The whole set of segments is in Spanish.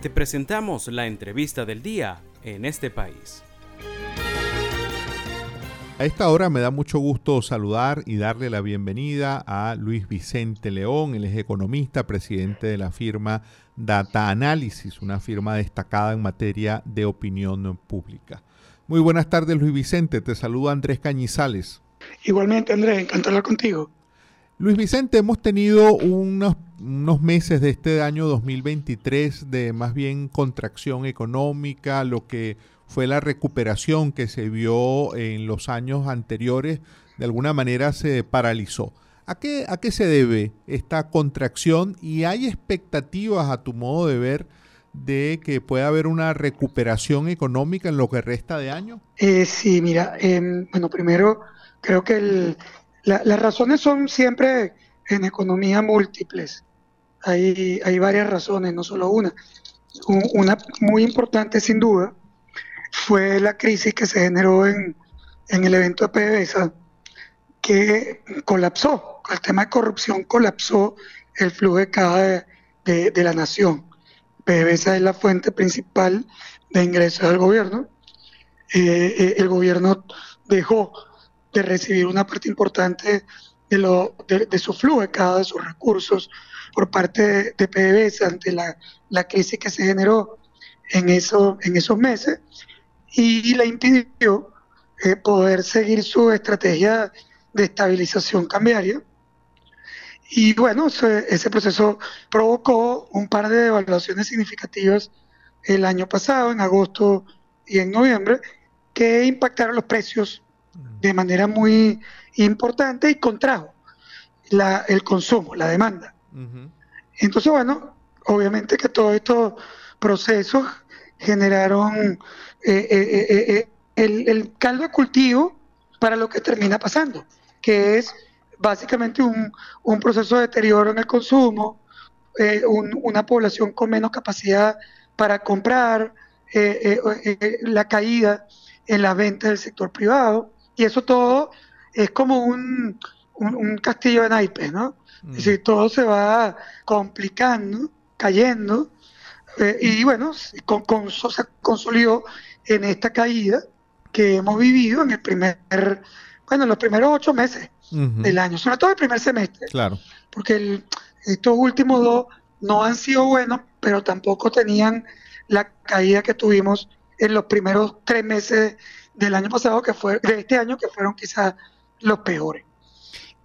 Te presentamos la entrevista del día en este país. A esta hora me da mucho gusto saludar y darle la bienvenida a Luis Vicente León, él es economista, presidente de la firma Data Analysis, una firma destacada en materia de opinión pública. Muy buenas tardes Luis Vicente, te saluda Andrés Cañizales. Igualmente Andrés, encantado de hablar contigo. Luis Vicente, hemos tenido unos, unos, meses de este año 2023 de más bien contracción económica, lo que fue la recuperación que se vio en los años anteriores, de alguna manera se paralizó. ¿A qué, a qué se debe esta contracción y hay expectativas a tu modo de ver de que pueda haber una recuperación económica en lo que resta de año? Eh, sí, mira, eh, bueno, primero creo que el, las razones son siempre en economía múltiples. Hay, hay varias razones, no solo una. Una muy importante, sin duda, fue la crisis que se generó en, el evento de PDVSA, que colapsó. El tema de corrupción colapsó el flujo de caja de, la nación. PDVSA es la fuente principal de ingresos del gobierno. Eh, eh, el gobierno dejó de recibir una parte importante de, su flujo de cada de sus recursos por parte de, PDVSA ante la, la, crisis que se generó en, eso, en esos meses y la impidió eh, poder seguir su estrategia de estabilización cambiaria. Y bueno, ese, proceso provocó un par de devaluaciones significativas el año pasado, en agosto y en noviembre, que impactaron los precios de manera muy importante y contrajo la, el consumo, la demanda. Entonces, bueno, obviamente que todos estos procesos generaron eh, eh, eh, el, caldo de cultivo para lo que termina pasando, que es básicamente un, proceso de deterioro en el consumo, una población con menos capacidad para comprar, la caída en la venta del sector privado, y eso todo es como un, castillo de naipes, ¿no? Es decir, todo se va complicando, cayendo, eh, y bueno, con, con, se consolidó en esta caída que hemos vivido en el primer, bueno, en los primeros ocho meses del año, sobre todo el primer semestre. Claro. Porque estos últimos dos no han sido buenos, pero tampoco tenían la caída que tuvimos en los primeros tres meses del año pasado, que fue, de este año, que fueron quizás los peores.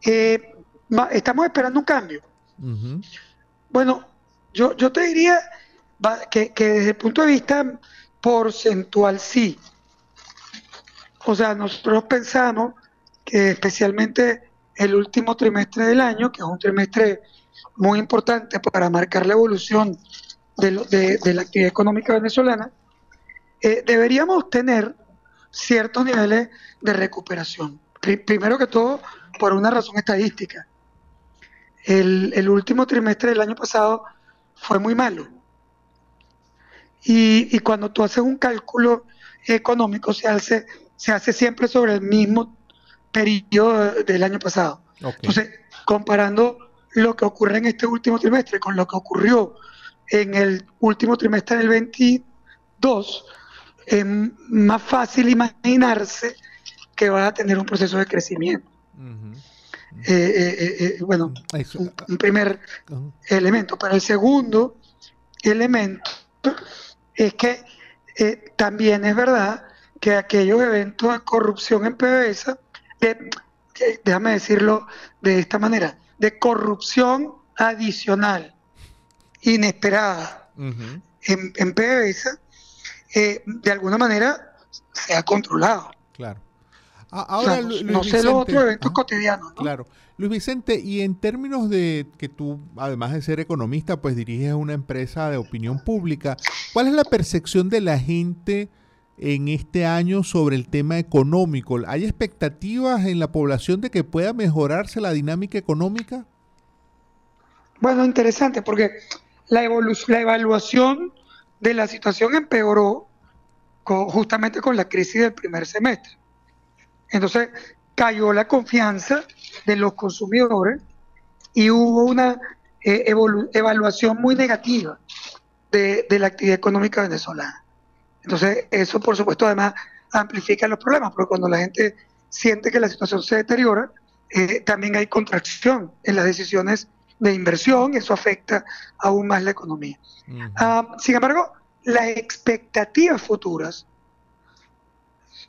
Eh, estamos esperando un cambio. Bueno, yo, yo te diría que, desde el punto de vista porcentual sí. O sea, nosotros pensamos que especialmente el último trimestre del año, que es un trimestre muy importante para marcar la evolución de, de, la actividad económica venezolana, eh, deberíamos tener ciertos niveles de recuperación. Primero que todo, por una razón estadística. El, el último trimestre del año pasado fue muy malo. Y, cuando tú haces un cálculo económico, se hace, se hace siempre sobre el mismo periodo del año pasado. Entonces, comparando lo que ocurre en este último trimestre con lo que ocurrió en el último trimestre del 22, es más fácil imaginarse que va a tener un proceso de crecimiento. Eh, eh, eh, bueno, un, primer elemento. Pero el segundo elemento es que también es verdad que aquellos eventos de corrupción en PDVSA, déjame decirlo de esta manera, de corrupción adicional, inesperada en, en PDVSA, eh, de alguna manera se ha controlado. Claro. Ahora, no, sé los otros eventos cotidianos. Claro. Luis Vicente, y en términos de que tú, además de ser economista, pues diriges una empresa de opinión pública, ¿cuál es la percepción de la gente en este año sobre el tema económico? ¿Hay expectativas en la población de que pueda mejorarse la dinámica económica? Bueno, interesante, porque la, la evaluación de la situación empeoró justamente con la crisis del primer semestre. Entonces, cayó la confianza de los consumidores y hubo una eh, evaluación muy negativa de, la actividad económica venezolana. Entonces, eso por supuesto además amplifica los problemas, porque cuando la gente siente que la situación se deteriora, eh, también hay contracción en las decisiones de inversión, eso afecta aún más la economía. Ah, sin embargo, las expectativas futuras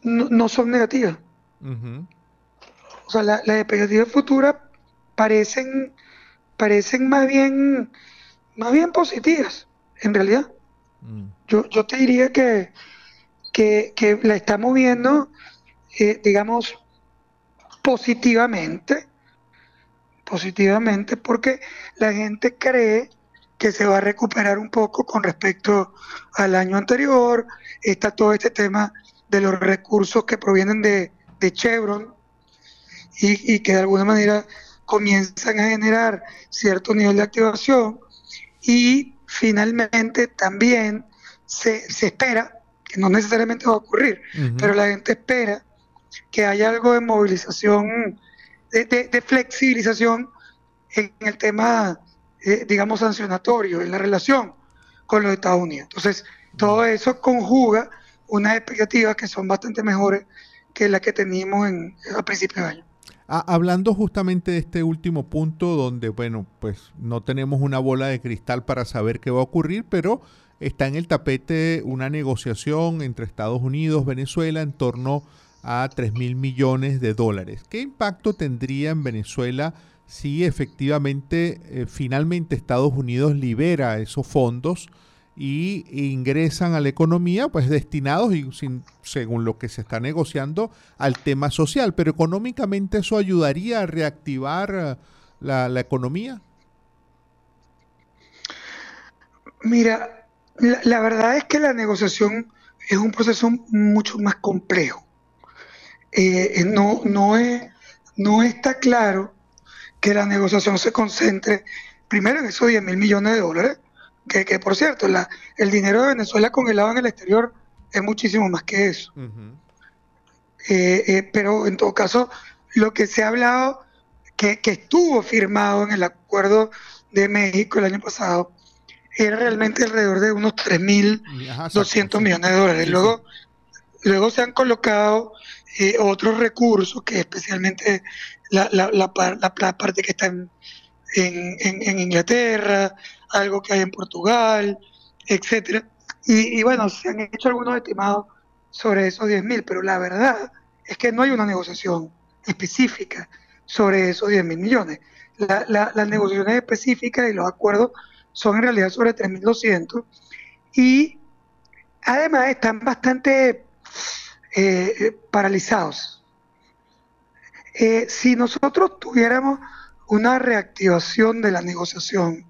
no, son negativas. O sea, las expectativas futuras parecen, parecen más bien, más bien positivas, en realidad. Mm. Yo, yo te diría que, que, la estamos viendo, eh, digamos, positivamente, positivamente, porque la gente cree que se va a recuperar un poco con respecto al año anterior. Está todo este tema de los recursos que provienen de, de Chevron y, que de alguna manera comienzan a generar cierto nivel de activación y finalmente también se, se espera, que no necesariamente va a ocurrir, pero la gente espera que haya algo de movilización, de, flexibilización en el tema, eh, digamos, sancionatorio, en la relación con los Estados Unidos. Entonces, todo eso conjuga unas expectativas que son bastante mejores que las que teníamos en, a principios de año. Ah, hablando justamente de este último punto donde, bueno, pues no tenemos una bola de cristal para saber qué va a ocurrir, pero está en el tapete una negociación entre Estados Unidos, Venezuela, en torno a 3 mil millones de dólares. ¿Qué impacto tendría en Venezuela si efectivamente, eh, finalmente Estados Unidos libera esos fondos? Y ingresan a la economía pues destinados y sin, según lo que se está negociando al tema social. Pero económicamente eso ayudaría a reactivar eh, la, economía. Mira la, verdad es que la negociación es un proceso mucho más complejo. Eh, eh, no no es no está claro que la negociación se concentre primero en esos 10 mil millones de dólares que, por cierto, la, el dinero de Venezuela congelado en el exterior es muchísimo más que eso. Eh, eh, pero en todo caso, lo que se ha hablado, que, estuvo firmado en el acuerdo de México el año pasado, era realmente alrededor de unos 3.200 millones de dólares. Luego, luego se han colocado eh, otros recursos, que especialmente la, la, la, parte que está en, en, Inglaterra, algo que hay en Portugal, etcétera. Y, bueno, se han hecho algunos estimados sobre esos 10.000, pero la verdad es que no hay una negociación específica sobre esos 10.000 millones. las negociaciones específicas y los acuerdos son en realidad sobre 3.200 y además están bastante eh, paralizados. Eh, si nosotros tuviéramos una reactivación de la negociación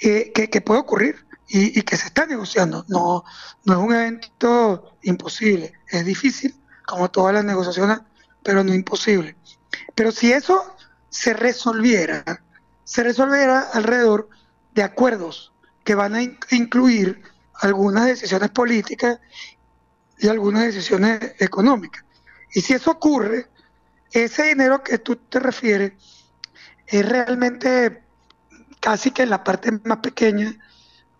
eh, que, puede ocurrir y, que se está negociando. No, no es un evento imposible, es difícil, como todas las negociaciones, pero no imposible. Pero si eso se resolviera, se resolviera alrededor de acuerdos que van a incluir algunas decisiones políticas y algunas decisiones económicas. Y si eso ocurre, ese dinero que tú te refieres es realmente casi que la parte más pequeña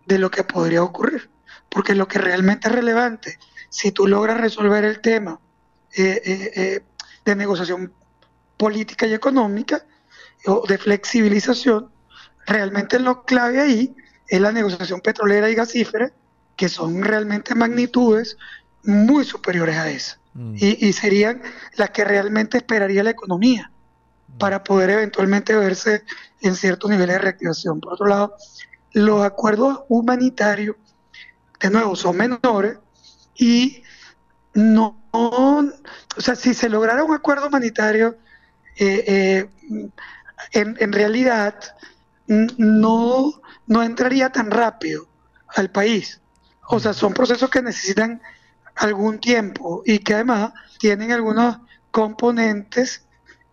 de lo que podría ocurrir. Porque lo que realmente es relevante, si tú logras resolver el tema eh, eh, eh, de negociación política y económica o de flexibilización, realmente lo clave ahí es la negociación petrolera y gasífera, que son realmente magnitudes muy superiores a esa. Mm. Y, y, serían las que realmente esperaría la economía para poder eventualmente verse en ciertos niveles de reactivación. Por otro lado, los acuerdos humanitarios, de nuevo, son menores y no, o sea, si se lograra un acuerdo humanitario, eh, eh, en, en, realidad no, no entraría tan rápido al país. O sea, son procesos que necesitan algún tiempo y que además tienen algunos componentes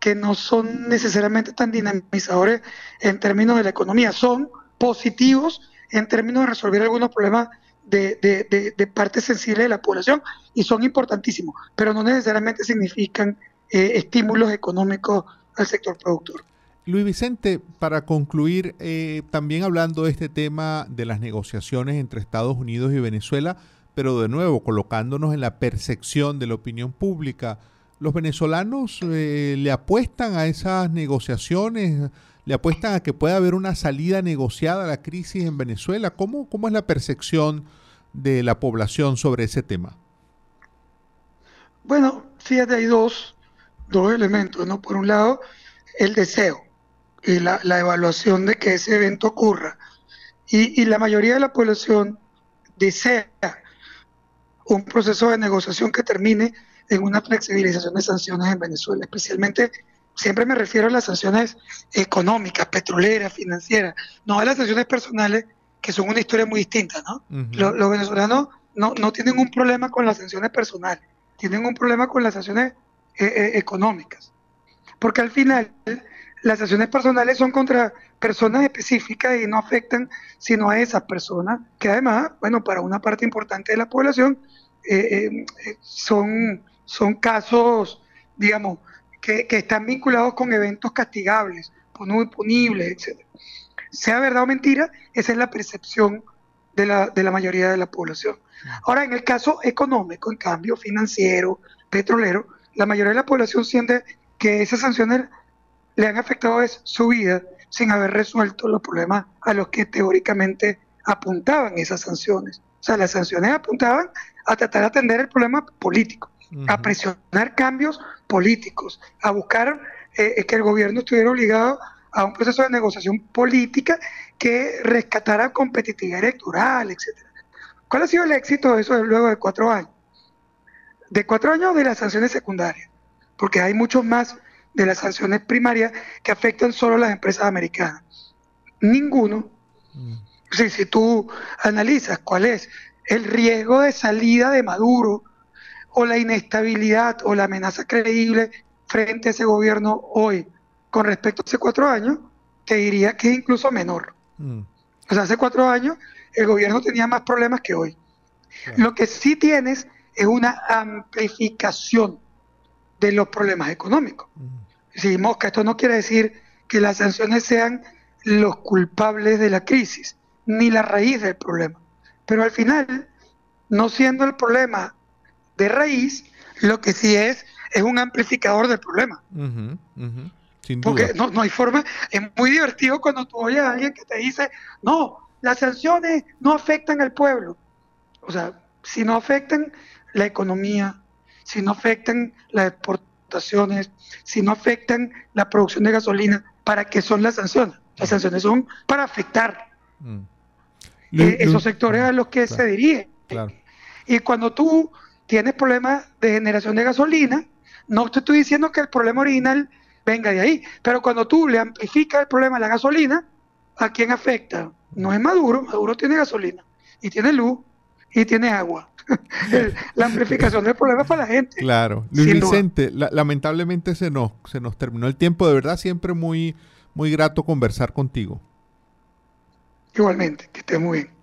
que no son necesariamente tan dinamizadores en términos de la economía, son positivos en términos de resolver algunos problemas de, de, de, sensibles de la población y son importantísimos, pero no necesariamente significan eh, estímulos económicos al sector productor. Luis Vicente, para concluir, eh, también hablando de este tema de las negociaciones entre Estados Unidos y Venezuela, pero de nuevo colocándonos en la percepción de la opinión pública, ¿los venezolanos eh, le apuestan a esas negociaciones? ¿Le apuestan a que pueda haber una salida negociada a la crisis en Venezuela? ¿Cómo, cómo es la percepción de la población sobre ese tema? Bueno, fíjate, hay dos, dos elementos, ¿no? Por un lado, el deseo y la, evaluación de que ese evento ocurra. Y, la mayoría de la población desea un proceso de negociación que termine en una flexibilización de sanciones en Venezuela, especialmente, siempre me refiero a las sanciones económicas, petroleras, financieras, no a las sanciones personales, que son una historia muy distinta, ¿no? los, venezolanos no, no, tienen un problema con las sanciones personales, tienen un problema con las sanciones eh, eh, económicas, porque al final las acciones personales son contra personas específicas y no afectan sino a esas personas, que además, bueno, para una parte importante de la población eh, eh, son, son casos, digamos, que, están vinculados con eventos castigables, punibles, etc. Sea verdad o mentira, esa es la percepción de la, de la mayoría de la población. Ahora, en el caso económico, en cambio, financiero, petrolero, la mayoría de la población siente que esas sanciones le han afectado su vida sin haber resuelto los problemas a los que teóricamente apuntaban esas sanciones. O sea, las sanciones apuntaban a tratar de atender el problema político, a presionar cambios políticos, a buscar eh, que el gobierno estuviera obligado a un proceso de negociación política que rescatara competitividad electoral, etc. ¿Cuál ha sido el éxito de eso luego de cuatro años? De cuatro años de las sanciones secundarias, porque hay muchos más de las sanciones primarias que afectan solo a las empresas americanas. Ninguno. Mm. si tú analizas cuál es el riesgo de salida de Maduro o la inestabilidad o la amenaza creíble frente a ese gobierno hoy con respecto a hace cuatro años, te diría que es incluso menor. Mm. O sea, hace cuatro años el gobierno tenía más problemas que hoy. Lo que sí tienes es una amplificación de los problemas económicos. Sí, Mosca, esto no quiere decir que las sanciones sean los culpables de la crisis, ni la raíz del problema. Pero al final, no siendo el problema de raíz, lo que sí es es un amplificador del problema. Porque no, no, hay forma, es muy divertido cuando tú oyes a alguien que te dice, no, las sanciones no afectan al pueblo. O sea, si no afectan la economía, si no afectan la exportación, si no afectan la producción de gasolina, ¿para qué son las sanciones? Las sanciones son para afectar mm. eh, esos sectores a los que se dirigen. Y cuando tú tienes problemas de generación de gasolina, no te estoy diciendo que el problema original venga de ahí, pero cuando tú le amplificas el problema a la gasolina, ¿a quién afecta? No es Maduro, Maduro tiene gasolina y tiene luz y tiene agua. la amplificación del problema para la gente. Claro. Luis Vicente, lamentablemente se nos, se nos terminó el tiempo. De verdad, siempre muy, muy grato conversar contigo. Igualmente, que esté muy bien.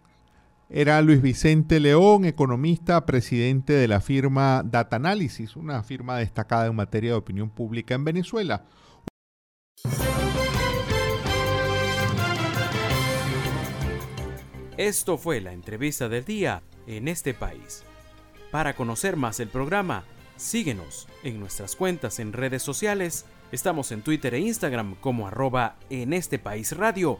Era Luis Vicente León, economista, presidente de la firma Data Analysis, una firma destacada en materia de opinión pública en Venezuela. Esto fue la entrevista del día en este país. Para conocer más el programa, síguenos en nuestras cuentas en redes sociales. Estamos en Twitter e Instagram como arroba en este país radio